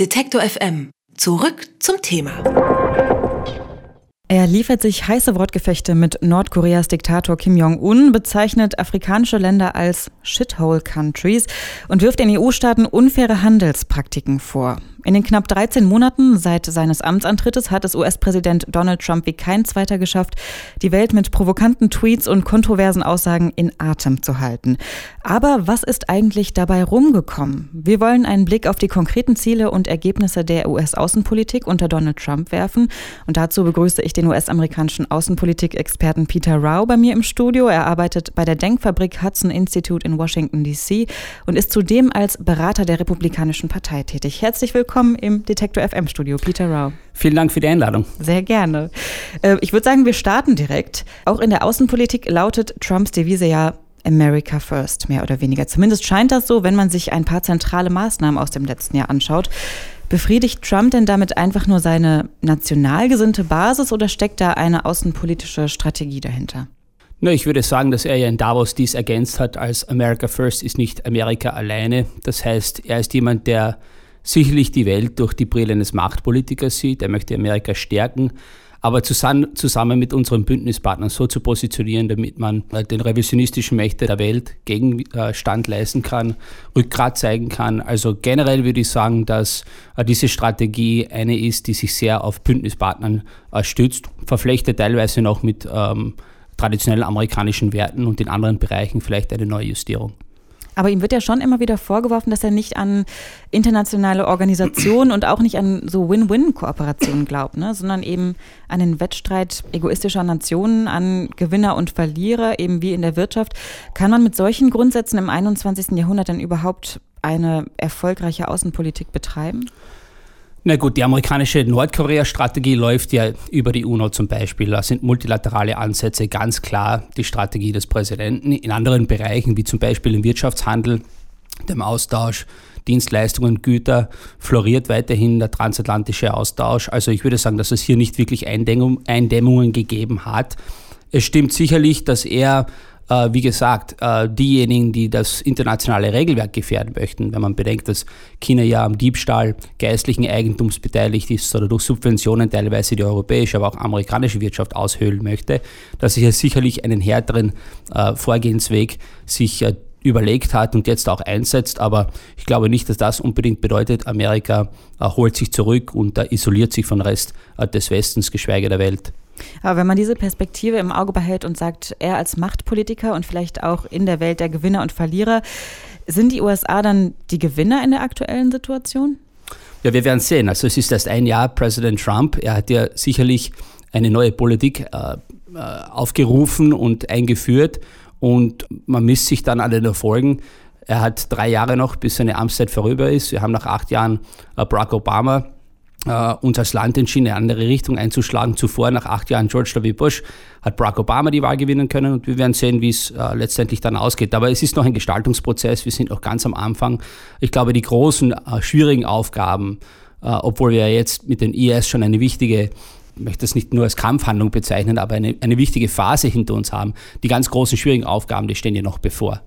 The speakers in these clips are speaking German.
Detektor FM. Zurück zum Thema. Er liefert sich heiße Wortgefechte mit Nordkoreas Diktator Kim Jong-un, bezeichnet afrikanische Länder als Shithole Countries und wirft den EU-Staaten unfaire Handelspraktiken vor. In den knapp 13 Monaten seit seines Amtsantrittes hat es US-Präsident Donald Trump wie kein zweiter geschafft, die Welt mit provokanten Tweets und kontroversen Aussagen in Atem zu halten. Aber was ist eigentlich dabei rumgekommen? Wir wollen einen Blick auf die konkreten Ziele und Ergebnisse der US-Außenpolitik unter Donald Trump werfen. Und dazu begrüße ich den US-amerikanischen Außenpolitik-Experten Peter Rao bei mir im Studio. Er arbeitet bei der Denkfabrik Hudson Institute in Washington, D.C. und ist zudem als Berater der Republikanischen Partei tätig. Herzlich willkommen willkommen im Detektor FM Studio, Peter Rao. Vielen Dank für die Einladung. Sehr gerne. Äh, ich würde sagen, wir starten direkt. Auch in der Außenpolitik lautet Trumps Devise ja America First, mehr oder weniger. Zumindest scheint das so, wenn man sich ein paar zentrale Maßnahmen aus dem letzten Jahr anschaut. Befriedigt Trump denn damit einfach nur seine national gesinnte Basis oder steckt da eine außenpolitische Strategie dahinter? Na, ich würde sagen, dass er ja in Davos dies ergänzt hat als America First ist nicht Amerika alleine. Das heißt, er ist jemand, der sicherlich die Welt durch die Brille eines Machtpolitikers sieht. Er möchte Amerika stärken, aber zusammen, zusammen mit unseren Bündnispartnern so zu positionieren, damit man äh, den revisionistischen Mächten der Welt Gegenstand leisten kann, Rückgrat zeigen kann. Also generell würde ich sagen, dass äh, diese Strategie eine ist, die sich sehr auf Bündnispartnern äh, stützt, verflechtet teilweise noch mit ähm, traditionellen amerikanischen Werten und in anderen Bereichen vielleicht eine neue Justierung. Aber ihm wird ja schon immer wieder vorgeworfen, dass er nicht an internationale Organisationen und auch nicht an so Win-Win-Kooperationen glaubt, ne? sondern eben an den Wettstreit egoistischer Nationen, an Gewinner und Verlierer, eben wie in der Wirtschaft. Kann man mit solchen Grundsätzen im 21. Jahrhundert denn überhaupt eine erfolgreiche Außenpolitik betreiben? Na gut, die amerikanische Nordkorea-Strategie läuft ja über die UNO zum Beispiel. Da sind multilaterale Ansätze ganz klar die Strategie des Präsidenten. In anderen Bereichen, wie zum Beispiel im Wirtschaftshandel, dem Austausch, Dienstleistungen, Güter, floriert weiterhin der transatlantische Austausch. Also ich würde sagen, dass es hier nicht wirklich Eindämmungen gegeben hat. Es stimmt sicherlich, dass er äh, wie gesagt, äh, diejenigen, die das internationale Regelwerk gefährden möchten, wenn man bedenkt, dass China ja am Diebstahl geistlichen Eigentums beteiligt ist oder durch Subventionen teilweise die europäische, aber auch amerikanische Wirtschaft aushöhlen möchte, dass sich ja sicherlich einen härteren äh, Vorgehensweg sich überlegt hat und jetzt auch einsetzt. Aber ich glaube nicht, dass das unbedingt bedeutet, Amerika holt sich zurück und isoliert sich vom Rest des Westens, geschweige der Welt. Aber wenn man diese Perspektive im Auge behält und sagt, er als Machtpolitiker und vielleicht auch in der Welt der Gewinner und Verlierer, sind die USA dann die Gewinner in der aktuellen Situation? Ja, wir werden sehen. Also es ist erst ein Jahr Präsident Trump. Er hat ja sicherlich eine neue Politik äh, äh aufgerufen und eingeführt und man misst sich dann an den Erfolgen. Er hat drei Jahre noch, bis seine Amtszeit vorüber ist. Wir haben nach acht Jahren äh, Barack Obama äh, uns als Land entschieden, eine andere Richtung einzuschlagen. Zuvor, nach acht Jahren George W. Bush, hat Barack Obama die Wahl gewinnen können und wir werden sehen, wie es äh, letztendlich dann ausgeht. Aber es ist noch ein Gestaltungsprozess, wir sind noch ganz am Anfang. Ich glaube, die großen, äh, schwierigen Aufgaben, obwohl wir jetzt mit den IS schon eine wichtige ich möchte das nicht nur als Kampfhandlung bezeichnen, aber eine, eine wichtige Phase hinter uns haben. Die ganz großen, schwierigen Aufgaben, die stehen ja noch bevor.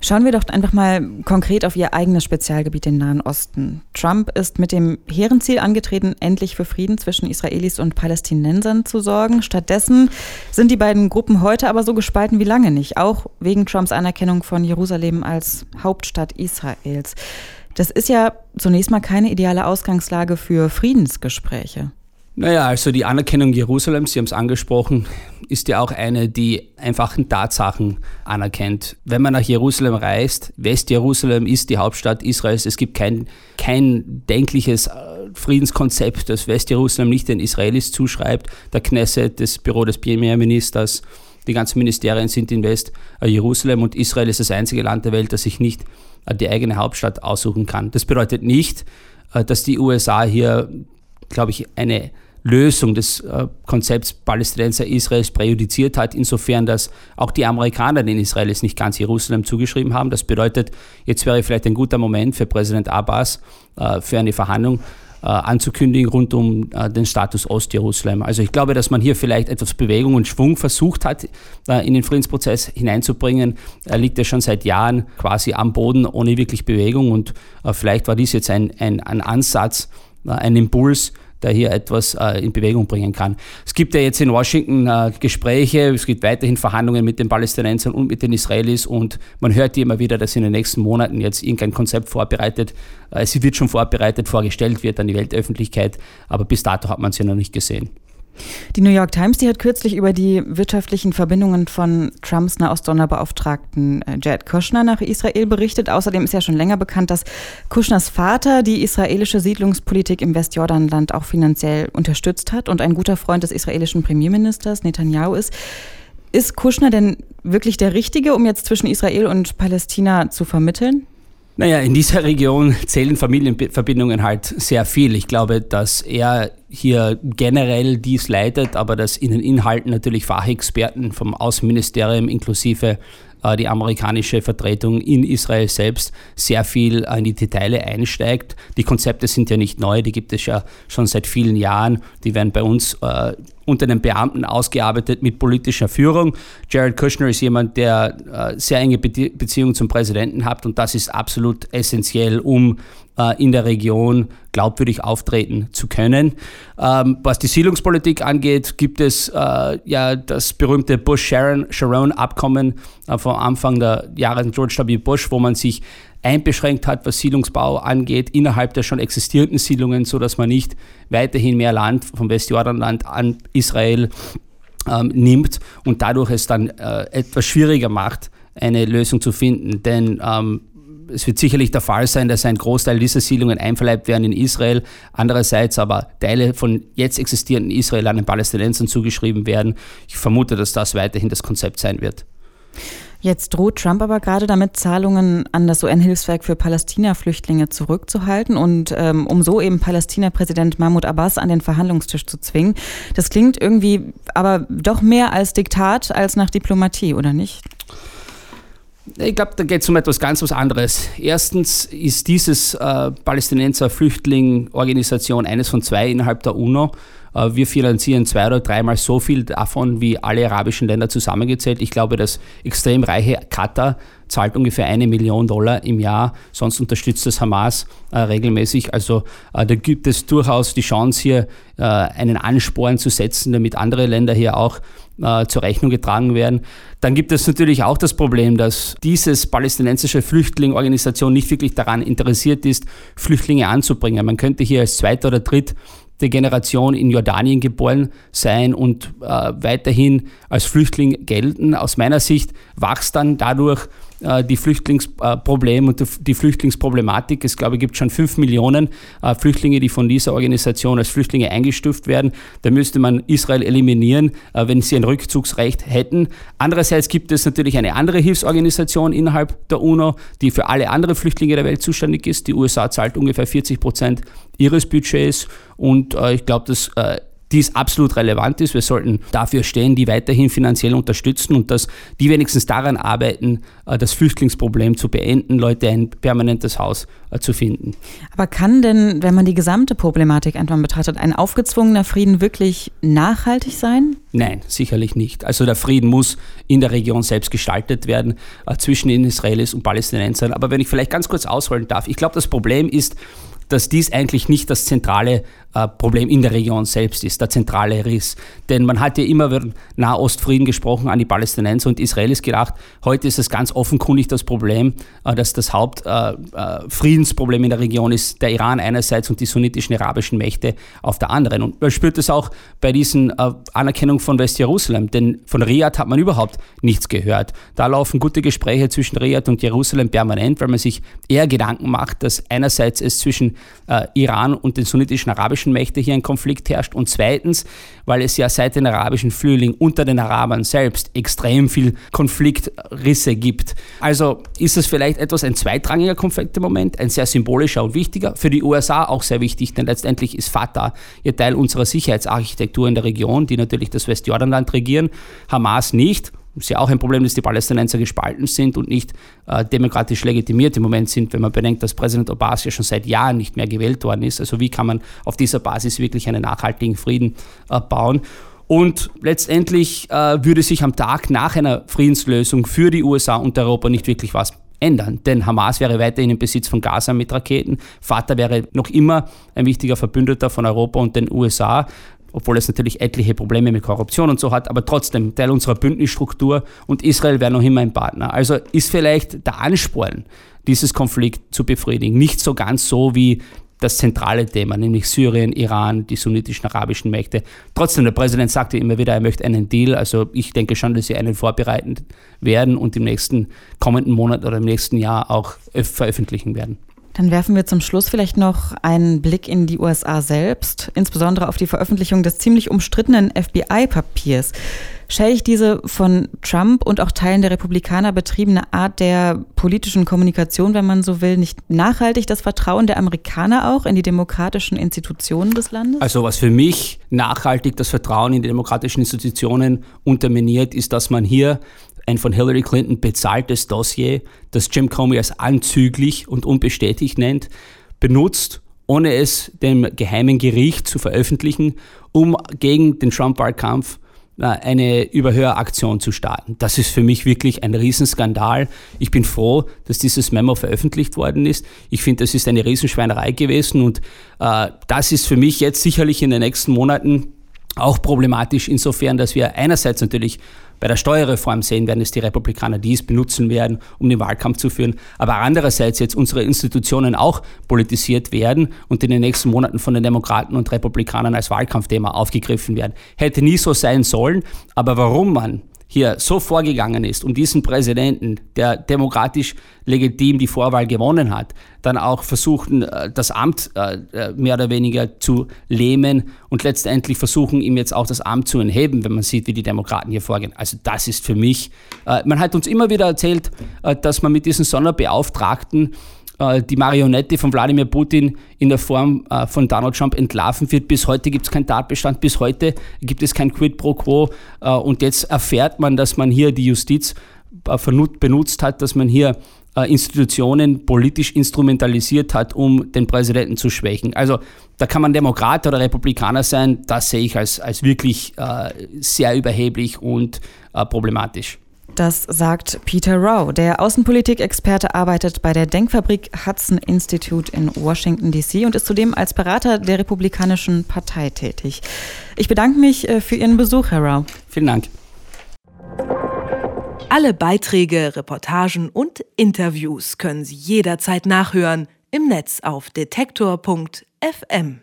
Schauen wir doch einfach mal konkret auf Ihr eigenes Spezialgebiet, den Nahen Osten. Trump ist mit dem hehren Ziel angetreten, endlich für Frieden zwischen Israelis und Palästinensern zu sorgen. Stattdessen sind die beiden Gruppen heute aber so gespalten wie lange nicht, auch wegen Trumps Anerkennung von Jerusalem als Hauptstadt Israels. Das ist ja zunächst mal keine ideale Ausgangslage für Friedensgespräche. Naja, also die Anerkennung Jerusalems, Sie haben es angesprochen, ist ja auch eine, die einfachen Tatsachen anerkennt. Wenn man nach Jerusalem reist, Westjerusalem ist die Hauptstadt Israels, es gibt kein, kein denkliches äh, Friedenskonzept, das Westjerusalem nicht den Israelis zuschreibt. Der Knesset, das Büro des Premierministers, die ganzen Ministerien sind in West-Jerusalem und Israel ist das einzige Land der Welt, das sich nicht äh, die eigene Hauptstadt aussuchen kann. Das bedeutet nicht, äh, dass die USA hier, glaube ich, eine Lösung des äh, Konzepts Palästinenser-Israels präjudiziert hat, insofern, dass auch die Amerikaner den Israelis nicht ganz Jerusalem zugeschrieben haben. Das bedeutet, jetzt wäre vielleicht ein guter Moment für Präsident Abbas äh, für eine Verhandlung anzukündigen rund um den Status Ostjerusalem. Also ich glaube, dass man hier vielleicht etwas Bewegung und Schwung versucht hat, in den Friedensprozess hineinzubringen. Er liegt ja schon seit Jahren quasi am Boden ohne wirklich Bewegung und vielleicht war dies jetzt ein, ein, ein Ansatz, ein Impuls, der hier etwas äh, in Bewegung bringen kann. Es gibt ja jetzt in Washington äh, Gespräche, es gibt weiterhin Verhandlungen mit den Palästinensern und mit den Israelis und man hört die immer wieder, dass in den nächsten Monaten jetzt irgendein Konzept vorbereitet, äh, es wird schon vorbereitet, vorgestellt wird an die Weltöffentlichkeit, aber bis dato hat man ja noch nicht gesehen. Die New York Times, die hat kürzlich über die wirtschaftlichen Verbindungen von Trumps Nahost-Sonderbeauftragten äh, Jared Kushner nach Israel berichtet. Außerdem ist ja schon länger bekannt, dass Kushners Vater die israelische Siedlungspolitik im Westjordanland auch finanziell unterstützt hat und ein guter Freund des israelischen Premierministers Netanyahu ist. Ist Kushner denn wirklich der Richtige, um jetzt zwischen Israel und Palästina zu vermitteln? Naja, in dieser Region zählen Familienverbindungen halt sehr viel. Ich glaube, dass er hier generell dies leitet, aber dass in den Inhalten natürlich Fachexperten vom Außenministerium inklusive die amerikanische Vertretung in Israel selbst sehr viel in die Details einsteigt. Die Konzepte sind ja nicht neu, die gibt es ja schon seit vielen Jahren. Die werden bei uns äh, unter den Beamten ausgearbeitet mit politischer Führung. Jared Kushner ist jemand, der äh, sehr enge Be Beziehungen zum Präsidenten hat und das ist absolut essentiell, um äh, in der Region glaubwürdig auftreten zu können. Ähm, was die Siedlungspolitik angeht, gibt es äh, ja das berühmte Bush-Sharon-Abkommen äh, vom Anfang der Jahre George W. Bush, wo man sich einbeschränkt hat, was Siedlungsbau angeht, innerhalb der schon existierenden Siedlungen, sodass man nicht weiterhin mehr Land vom Westjordanland an Israel ähm, nimmt und dadurch es dann äh, etwas schwieriger macht, eine Lösung zu finden. Denn ähm, es wird sicherlich der Fall sein, dass ein Großteil dieser Siedlungen einverleibt werden in Israel, andererseits aber Teile von jetzt existierenden Israel an den Palästinensern zugeschrieben werden. Ich vermute, dass das weiterhin das Konzept sein wird. Jetzt droht Trump aber gerade damit, Zahlungen an das UN-Hilfswerk für Palästina-Flüchtlinge zurückzuhalten und ähm, um so eben Palästina-Präsident Mahmoud Abbas an den Verhandlungstisch zu zwingen. Das klingt irgendwie aber doch mehr als Diktat als nach Diplomatie, oder nicht? Ich glaube, da geht es um etwas ganz was anderes. Erstens ist dieses äh, Palästinenser Flüchtlingorganisation eines von zwei innerhalb der UNO. Äh, wir finanzieren zwei oder dreimal so viel davon wie alle arabischen Länder zusammengezählt. Ich glaube, das extrem reiche Katar zahlt ungefähr eine Million Dollar im Jahr, sonst unterstützt das Hamas äh, regelmäßig. Also äh, da gibt es durchaus die Chance hier äh, einen Ansporn zu setzen, damit andere Länder hier auch äh, zur Rechnung getragen werden. Dann gibt es natürlich auch das Problem, dass dieses palästinensische Flüchtlingorganisation nicht wirklich daran interessiert ist, Flüchtlinge anzubringen. Man könnte hier als zweiter oder dritt Generation in Jordanien geboren sein und äh, weiterhin als Flüchtling gelten. Aus meiner Sicht wächst dann dadurch die Flüchtlingsprobleme äh, und die Flüchtlingsproblematik. Es glaube, gibt schon fünf Millionen äh, Flüchtlinge, die von dieser Organisation als Flüchtlinge eingestuft werden. Da müsste man Israel eliminieren, äh, wenn sie ein Rückzugsrecht hätten. Andererseits gibt es natürlich eine andere Hilfsorganisation innerhalb der UNO, die für alle anderen Flüchtlinge der Welt zuständig ist. Die USA zahlt ungefähr 40 Prozent ihres Budgets und äh, ich glaube, dass äh, dies absolut relevant ist. Wir sollten dafür stehen, die weiterhin finanziell unterstützen und dass die wenigstens daran arbeiten, äh, das Flüchtlingsproblem zu beenden, Leute ein permanentes Haus äh, zu finden. Aber kann denn, wenn man die gesamte Problematik einfach betrachtet, ein aufgezwungener Frieden wirklich nachhaltig sein? Nein, sicherlich nicht. Also der Frieden muss in der Region selbst gestaltet werden, äh, zwischen den Israelis und Palästinensern. Aber wenn ich vielleicht ganz kurz ausholen darf, ich glaube, das Problem ist, dass dies eigentlich nicht das zentrale Problem in der Region selbst ist, der zentrale Riss. Denn man hat ja immer über Nahostfrieden gesprochen, an die Palästinenser und Israelis gedacht. Heute ist es ganz offenkundig das Problem, äh, dass das Hauptfriedensproblem äh, in der Region ist der Iran einerseits und die sunnitischen arabischen Mächte auf der anderen. Und man spürt es auch bei diesen Anerkennung von Westjerusalem, denn von Riyadh hat man überhaupt nichts gehört. Da laufen gute Gespräche zwischen Riyadh und Jerusalem permanent, weil man sich eher Gedanken macht, dass einerseits es zwischen Iran und den sunnitischen arabischen arabischen Mächte hier ein Konflikt herrscht und zweitens, weil es ja seit den arabischen Frühling unter den Arabern selbst extrem viel Konfliktrisse gibt. Also ist es vielleicht etwas ein zweitrangiger Konflikt im Moment, ein sehr symbolischer und wichtiger, für die USA auch sehr wichtig, denn letztendlich ist Fatah ihr Teil unserer Sicherheitsarchitektur in der Region, die natürlich das Westjordanland regieren, Hamas nicht ist ja auch ein Problem, dass die Palästinenser gespalten sind und nicht äh, demokratisch legitimiert im Moment sind, wenn man bedenkt, dass Präsident Abbas ja schon seit Jahren nicht mehr gewählt worden ist. Also wie kann man auf dieser Basis wirklich einen nachhaltigen Frieden äh, bauen? Und letztendlich äh, würde sich am Tag nach einer Friedenslösung für die USA und Europa nicht wirklich was ändern. Denn Hamas wäre weiterhin im Besitz von Gaza mit Raketen. Vater wäre noch immer ein wichtiger Verbündeter von Europa und den USA obwohl es natürlich etliche Probleme mit Korruption und so hat, aber trotzdem Teil unserer Bündnisstruktur und Israel wäre noch immer ein Partner. Also ist vielleicht der Ansporn, dieses Konflikt zu befriedigen, nicht so ganz so wie das zentrale Thema, nämlich Syrien, Iran, die sunnitischen arabischen Mächte. Trotzdem, der Präsident sagte immer wieder, er möchte einen Deal. Also ich denke schon, dass sie einen vorbereiten werden und im nächsten kommenden Monat oder im nächsten Jahr auch veröffentlichen werden. Dann werfen wir zum Schluss vielleicht noch einen Blick in die USA selbst, insbesondere auf die Veröffentlichung des ziemlich umstrittenen FBI-Papiers. Schädigt diese von Trump und auch Teilen der Republikaner betriebene Art der politischen Kommunikation, wenn man so will, nicht nachhaltig das Vertrauen der Amerikaner auch in die demokratischen Institutionen des Landes? Also was für mich nachhaltig das Vertrauen in die demokratischen Institutionen unterminiert, ist, dass man hier ein von Hillary Clinton bezahltes Dossier, das Jim Comey als anzüglich und unbestätigt nennt, benutzt, ohne es dem geheimen Gericht zu veröffentlichen, um gegen den Trump-Wahlkampf eine Überhöraktion zu starten. Das ist für mich wirklich ein Riesenskandal. Ich bin froh, dass dieses Memo veröffentlicht worden ist. Ich finde, das ist eine Riesenschweinerei gewesen und äh, das ist für mich jetzt sicherlich in den nächsten Monaten auch problematisch insofern, dass wir einerseits natürlich bei der Steuerreform sehen werden, dass die Republikaner dies benutzen werden, um den Wahlkampf zu führen, aber andererseits jetzt unsere Institutionen auch politisiert werden und in den nächsten Monaten von den Demokraten und Republikanern als Wahlkampfthema aufgegriffen werden. Hätte nie so sein sollen, aber warum man hier so vorgegangen ist und diesen Präsidenten, der demokratisch legitim die Vorwahl gewonnen hat, dann auch versuchen, äh, das Amt äh, äh, mehr oder weniger zu lähmen und letztendlich versuchen, ihm jetzt auch das Amt zu entheben, wenn man sieht, wie die Demokraten hier vorgehen. Also das ist für mich, man hat uns immer wieder erzählt, dass man mit diesen Sonderbeauftragten äh, die Marionette von Wladimir Putin in der Form äh, von Donald Trump entlarven wird. Bis heute gibt es keinen Tatbestand, bis heute gibt es kein Quid pro Quo. Äh, und jetzt erfährt man, dass man hier die Justiz benutzt hat, dass man hier Institutionen politisch instrumentalisiert hat, um den Präsidenten zu schwächen. Also da kann man Demokrat oder Republikaner sein, das sehe ich als, als wirklich sehr überheblich und problematisch. Das sagt Peter Rao. Der Außenpolitik-Experte arbeitet bei der Denkfabrik Hudson Institute in Washington, D.C. und ist zudem als Berater der Republikanischen Partei tätig. Ich bedanke mich äh, für Ihren Besuch, Herr Rao. Vielen Dank. Alle Beiträge, Reportagen und Interviews können Sie jederzeit nachhören im Netz auf detektor.fm.